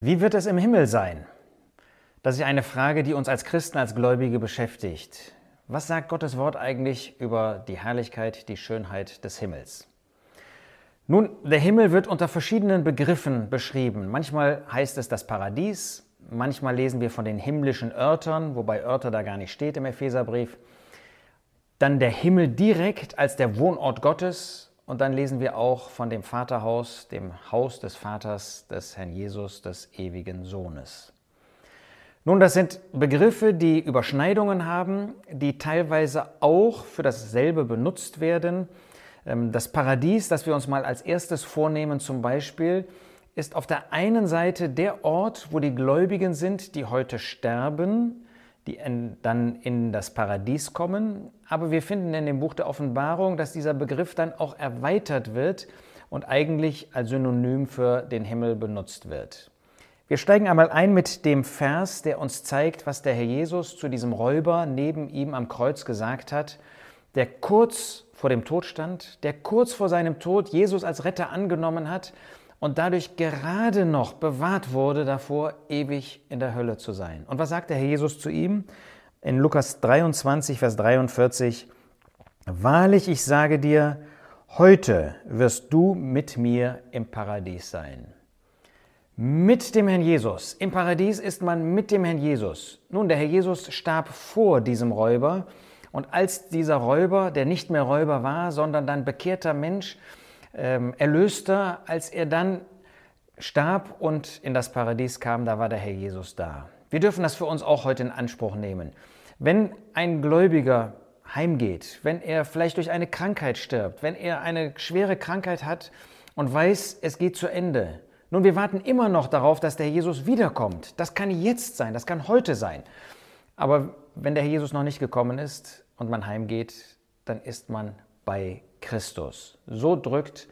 Wie wird es im Himmel sein? Das ist eine Frage, die uns als Christen, als Gläubige beschäftigt. Was sagt Gottes Wort eigentlich über die Herrlichkeit, die Schönheit des Himmels? Nun, der Himmel wird unter verschiedenen Begriffen beschrieben. Manchmal heißt es das Paradies, manchmal lesen wir von den himmlischen Örtern, wobei Örter da gar nicht steht im Epheserbrief. Dann der Himmel direkt als der Wohnort Gottes, und dann lesen wir auch von dem Vaterhaus, dem Haus des Vaters des Herrn Jesus, des ewigen Sohnes. Nun, das sind Begriffe, die Überschneidungen haben, die teilweise auch für dasselbe benutzt werden. Ähm, das Paradies, das wir uns mal als erstes vornehmen zum Beispiel, ist auf der einen Seite der Ort, wo die Gläubigen sind, die heute sterben, die dann in das Paradies kommen. Aber wir finden in dem Buch der Offenbarung, dass dieser Begriff dann auch erweitert wird und eigentlich als Synonym für den Himmel benutzt wird. Wir steigen einmal ein mit dem Vers, der uns zeigt, was der Herr Jesus zu diesem Räuber neben ihm am Kreuz gesagt hat, der kurz vor dem Tod stand, der kurz vor seinem Tod Jesus als Retter angenommen hat und dadurch gerade noch bewahrt wurde davor, ewig in der Hölle zu sein. Und was sagt der Herr Jesus zu ihm? In Lukas 23, Vers 43, Wahrlich, ich sage dir, heute wirst du mit mir im Paradies sein. Mit dem Herrn Jesus. Im Paradies ist man mit dem Herrn Jesus. Nun, der Herr Jesus starb vor diesem Räuber. Und als dieser Räuber, der nicht mehr Räuber war, sondern dann bekehrter Mensch, ähm, Erlöster, als er dann starb und in das Paradies kam, da war der Herr Jesus da. Wir dürfen das für uns auch heute in Anspruch nehmen. Wenn ein Gläubiger heimgeht, wenn er vielleicht durch eine Krankheit stirbt, wenn er eine schwere Krankheit hat und weiß, es geht zu Ende. Nun, wir warten immer noch darauf, dass der Herr Jesus wiederkommt. Das kann jetzt sein, das kann heute sein. Aber wenn der Herr Jesus noch nicht gekommen ist und man heimgeht, dann ist man bei Christus. So drückt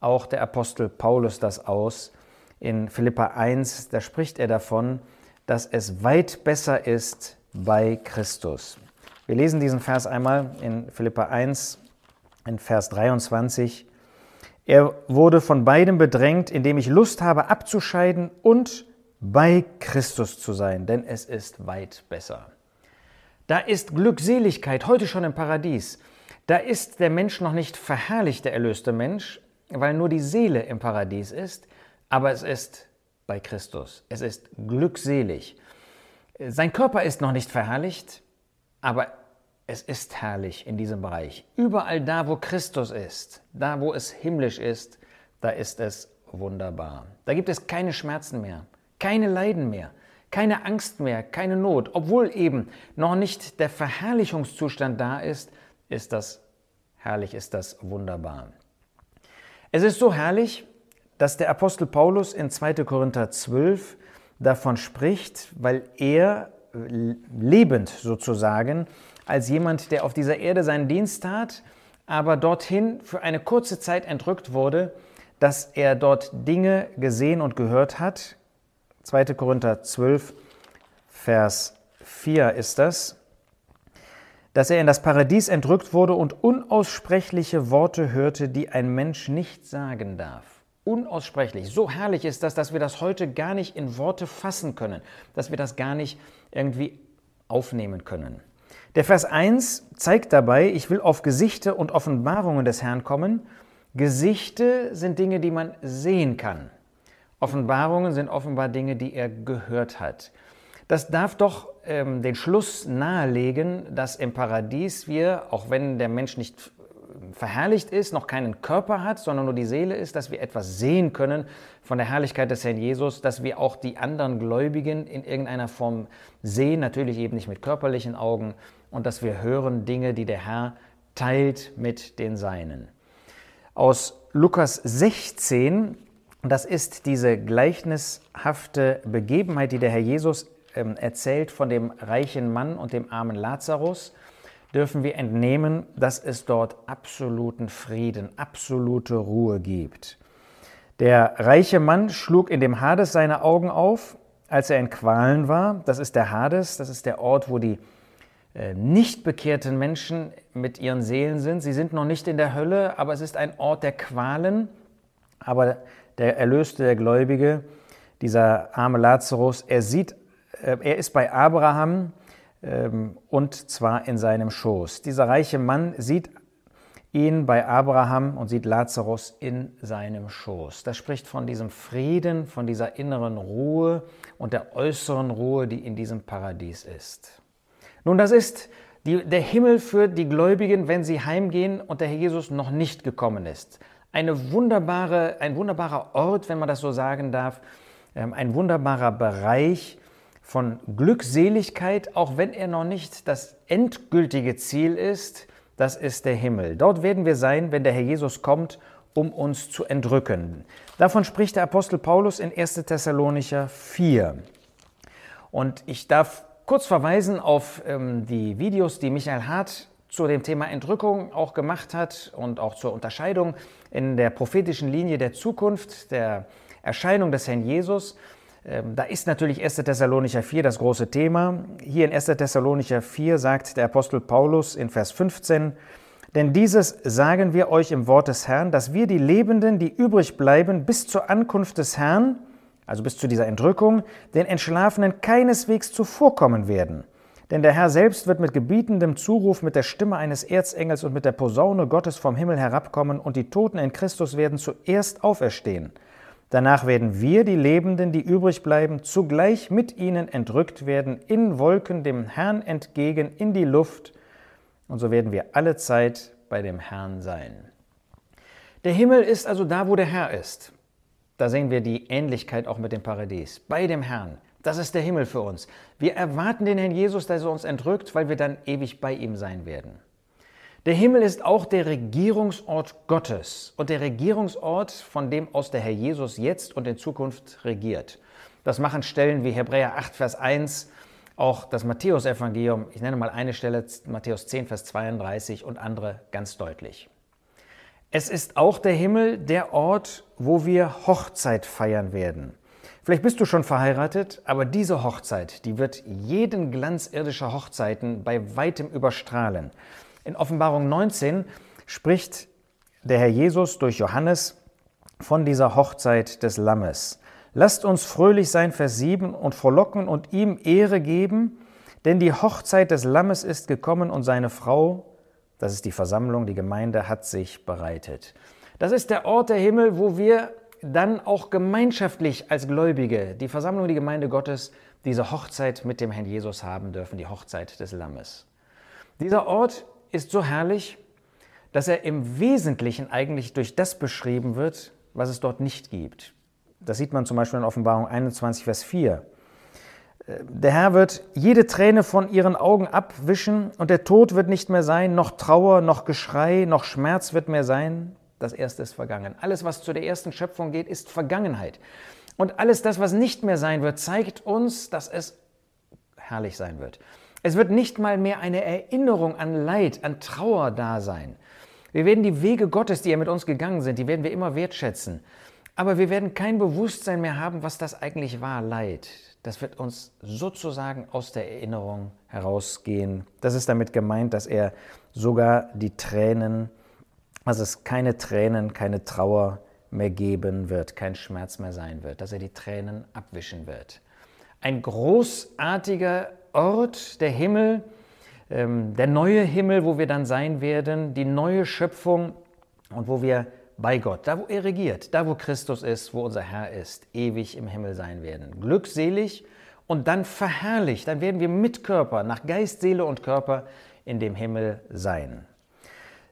auch der Apostel Paulus das aus. In Philippa 1, da spricht er davon, dass es weit besser ist bei Christus. Wir lesen diesen Vers einmal in Philippa 1, in Vers 23. Er wurde von beidem bedrängt, indem ich Lust habe abzuscheiden und bei Christus zu sein, denn es ist weit besser. Da ist Glückseligkeit heute schon im Paradies. Da ist der Mensch noch nicht verherrlicht, der erlöste Mensch, weil nur die Seele im Paradies ist, aber es ist bei Christus. Es ist glückselig. Sein Körper ist noch nicht verherrlicht, aber es ist herrlich in diesem Bereich. Überall da, wo Christus ist, da, wo es himmlisch ist, da ist es wunderbar. Da gibt es keine Schmerzen mehr, keine Leiden mehr, keine Angst mehr, keine Not, obwohl eben noch nicht der Verherrlichungszustand da ist, ist das herrlich, ist das wunderbar. Es ist so herrlich, dass der Apostel Paulus in 2. Korinther 12 davon spricht, weil er lebend sozusagen als jemand, der auf dieser Erde seinen Dienst tat, aber dorthin für eine kurze Zeit entrückt wurde, dass er dort Dinge gesehen und gehört hat. 2. Korinther 12, Vers 4 ist das dass er in das Paradies entrückt wurde und unaussprechliche Worte hörte, die ein Mensch nicht sagen darf. Unaussprechlich. So herrlich ist das, dass wir das heute gar nicht in Worte fassen können, dass wir das gar nicht irgendwie aufnehmen können. Der Vers 1 zeigt dabei, ich will auf Gesichte und Offenbarungen des Herrn kommen. Gesichte sind Dinge, die man sehen kann. Offenbarungen sind offenbar Dinge, die er gehört hat. Das darf doch ähm, den Schluss nahelegen, dass im Paradies wir, auch wenn der Mensch nicht äh, verherrlicht ist, noch keinen Körper hat, sondern nur die Seele ist, dass wir etwas sehen können von der Herrlichkeit des Herrn Jesus, dass wir auch die anderen Gläubigen in irgendeiner Form sehen, natürlich eben nicht mit körperlichen Augen, und dass wir hören Dinge, die der Herr teilt mit den Seinen. Aus Lukas 16, das ist diese gleichnishafte Begebenheit, die der Herr Jesus ähm, erzählt von dem reichen Mann und dem armen Lazarus, dürfen wir entnehmen, dass es dort absoluten Frieden, absolute Ruhe gibt. Der reiche Mann schlug in dem Hades seine Augen auf, als er in Qualen war. Das ist der Hades, das ist der Ort, wo die äh, nicht bekehrten Menschen mit ihren Seelen sind. Sie sind noch nicht in der Hölle, aber es ist ein Ort der Qualen. Aber der Erlöste, der Gläubige, dieser arme Lazarus, er sieht, er ist bei Abraham ähm, und zwar in seinem Schoß. Dieser reiche Mann sieht ihn bei Abraham und sieht Lazarus in seinem Schoß. Das spricht von diesem Frieden, von dieser inneren Ruhe und der äußeren Ruhe, die in diesem Paradies ist. Nun, das ist die, der Himmel für die Gläubigen, wenn sie heimgehen und der Herr Jesus noch nicht gekommen ist. Eine wunderbare, ein wunderbarer Ort, wenn man das so sagen darf, ähm, ein wunderbarer Bereich von Glückseligkeit, auch wenn er noch nicht das endgültige Ziel ist, das ist der Himmel. Dort werden wir sein, wenn der Herr Jesus kommt, um uns zu entrücken. Davon spricht der Apostel Paulus in 1. Thessalonicher 4. Und ich darf kurz verweisen auf ähm, die Videos, die Michael Hart zu dem Thema Entrückung auch gemacht hat und auch zur Unterscheidung in der prophetischen Linie der Zukunft, der Erscheinung des Herrn Jesus. Ähm, da ist natürlich 1. Thessalonicher 4 das große Thema. Hier in 1. Thessalonicher 4 sagt der Apostel Paulus in Vers 15, denn dieses sagen wir euch im Wort des Herrn, dass wir die Lebenden, die übrig bleiben, bis zur Ankunft des Herrn, also bis zu dieser Entrückung, den Entschlafenen keineswegs zuvorkommen werden. Denn der Herr selbst wird mit gebietendem Zuruf, mit der Stimme eines Erzengels und mit der Posaune Gottes vom Himmel herabkommen, und die Toten in Christus werden zuerst auferstehen. Danach werden wir, die Lebenden, die übrig bleiben, zugleich mit ihnen entrückt werden, in Wolken dem Herrn entgegen, in die Luft, und so werden wir alle Zeit bei dem Herrn sein. Der Himmel ist also da, wo der Herr ist. Da sehen wir die Ähnlichkeit auch mit dem Paradies, bei dem Herrn. Das ist der Himmel für uns. Wir erwarten den Herrn Jesus, dass er uns entrückt, weil wir dann ewig bei ihm sein werden. Der Himmel ist auch der Regierungsort Gottes und der Regierungsort, von dem aus der Herr Jesus jetzt und in Zukunft regiert. Das machen Stellen wie Hebräer 8, Vers 1, auch das Matthäusevangelium, ich nenne mal eine Stelle, Matthäus 10, Vers 32 und andere ganz deutlich. Es ist auch der Himmel der Ort, wo wir Hochzeit feiern werden. Vielleicht bist du schon verheiratet, aber diese Hochzeit, die wird jeden Glanz irdischer Hochzeiten bei weitem überstrahlen. In Offenbarung 19 spricht der Herr Jesus durch Johannes von dieser Hochzeit des Lammes. Lasst uns fröhlich sein, Vers 7, und frohlocken und ihm Ehre geben, denn die Hochzeit des Lammes ist gekommen und seine Frau, das ist die Versammlung, die Gemeinde, hat sich bereitet. Das ist der Ort der Himmel, wo wir dann auch gemeinschaftlich als Gläubige, die Versammlung, die Gemeinde Gottes, diese Hochzeit mit dem Herrn Jesus haben dürfen, die Hochzeit des Lammes. Dieser Ort ist so herrlich, dass er im Wesentlichen eigentlich durch das beschrieben wird, was es dort nicht gibt. Das sieht man zum Beispiel in Offenbarung 21, Vers 4. Der Herr wird jede Träne von ihren Augen abwischen und der Tod wird nicht mehr sein, noch Trauer, noch Geschrei, noch Schmerz wird mehr sein. Das Erste ist vergangen. Alles, was zu der ersten Schöpfung geht, ist Vergangenheit. Und alles das, was nicht mehr sein wird, zeigt uns, dass es herrlich sein wird. Es wird nicht mal mehr eine Erinnerung an Leid, an Trauer da sein. Wir werden die Wege Gottes, die er mit uns gegangen sind, die werden wir immer wertschätzen. Aber wir werden kein Bewusstsein mehr haben, was das eigentlich war, Leid. Das wird uns sozusagen aus der Erinnerung herausgehen. Das ist damit gemeint, dass er sogar die Tränen, also es keine Tränen, keine Trauer mehr geben wird, kein Schmerz mehr sein wird, dass er die Tränen abwischen wird. Ein großartiger Ort, der Himmel, ähm, der neue Himmel, wo wir dann sein werden, die neue Schöpfung und wo wir bei Gott, da wo er regiert, da wo Christus ist, wo unser Herr ist, ewig im Himmel sein werden. Glückselig und dann verherrlicht, dann werden wir mit Körper, nach Geist, Seele und Körper in dem Himmel sein.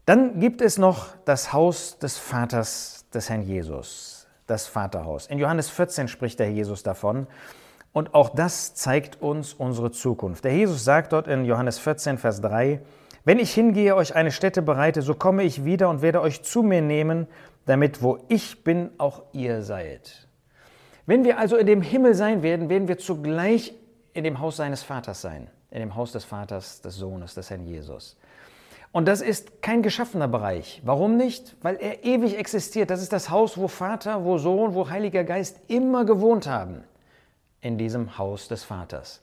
Dann gibt es noch das Haus des Vaters des Herrn Jesus, das Vaterhaus. In Johannes 14 spricht der Jesus davon. Und auch das zeigt uns unsere Zukunft. Der Jesus sagt dort in Johannes 14, Vers 3, wenn ich hingehe, euch eine Stätte bereite, so komme ich wieder und werde euch zu mir nehmen, damit wo ich bin, auch ihr seid. Wenn wir also in dem Himmel sein werden, werden wir zugleich in dem Haus seines Vaters sein, in dem Haus des Vaters, des Sohnes, des Herrn Jesus. Und das ist kein geschaffener Bereich. Warum nicht? Weil er ewig existiert. Das ist das Haus, wo Vater, wo Sohn, wo Heiliger Geist immer gewohnt haben in diesem Haus des Vaters.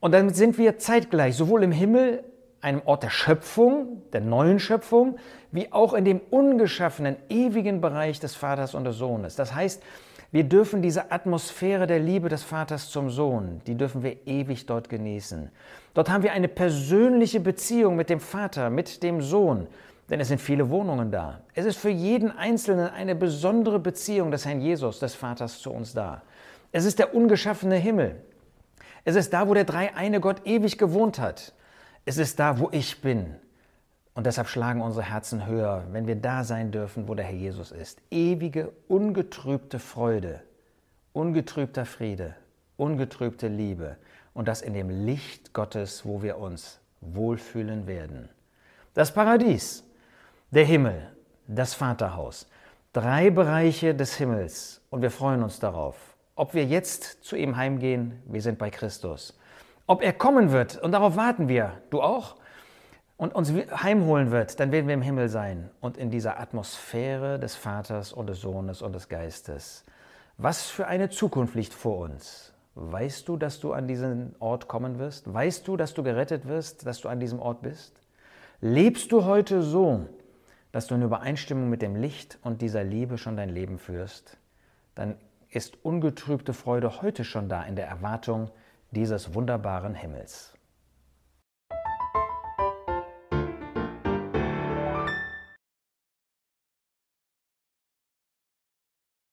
Und damit sind wir zeitgleich sowohl im Himmel, einem Ort der Schöpfung, der neuen Schöpfung, wie auch in dem ungeschaffenen, ewigen Bereich des Vaters und des Sohnes. Das heißt, Wir dürfen diese Atmosphäre der Liebe des Vaters zum Sohn, die dürfen wir ewig dort genießen. Dort haben wir eine persönliche Beziehung mit dem Vater, mit dem Sohn, denn es sind viele Wohnungen da. Es ist für jeden Einzelnen eine besondere Beziehung des Herrn Jesus, des Vaters zu uns da. Es ist der ungeschaffene Himmel. Es ist da, wo der dreieine Gott ewig gewohnt hat. Es ist da, wo ich bin. Und deshalb schlagen unsere Herzen höher, wenn wir da sein dürfen, wo der Herr Jesus ist. Ewige, ungetrübte Freude, ungetrübter Friede, ungetrübte Liebe. Und das in dem Licht Gottes, wo wir uns wohlfühlen werden. Das Paradies, der Himmel, das Vaterhaus. Drei Bereiche des Himmels. Und wir freuen uns darauf. Ob wir jetzt zu ihm heimgehen, wir sind bei Christus. Ob er kommen wird, und darauf warten wir. Du auch? und uns heimholen wird, dann werden wir im Himmel sein und in dieser Atmosphäre des Vaters und des Sohnes und des Geistes. Was für eine Zukunft liegt vor uns. Weißt du, dass du an diesen Ort kommen wirst? Weißt du, dass du gerettet wirst, dass du an diesem Ort bist? Lebst du heute so, dass du in Übereinstimmung mit dem Licht und dieser Liebe schon dein Leben führst? Dann ist ungetrübte Freude heute schon da in der Erwartung dieses wunderbaren Himmels.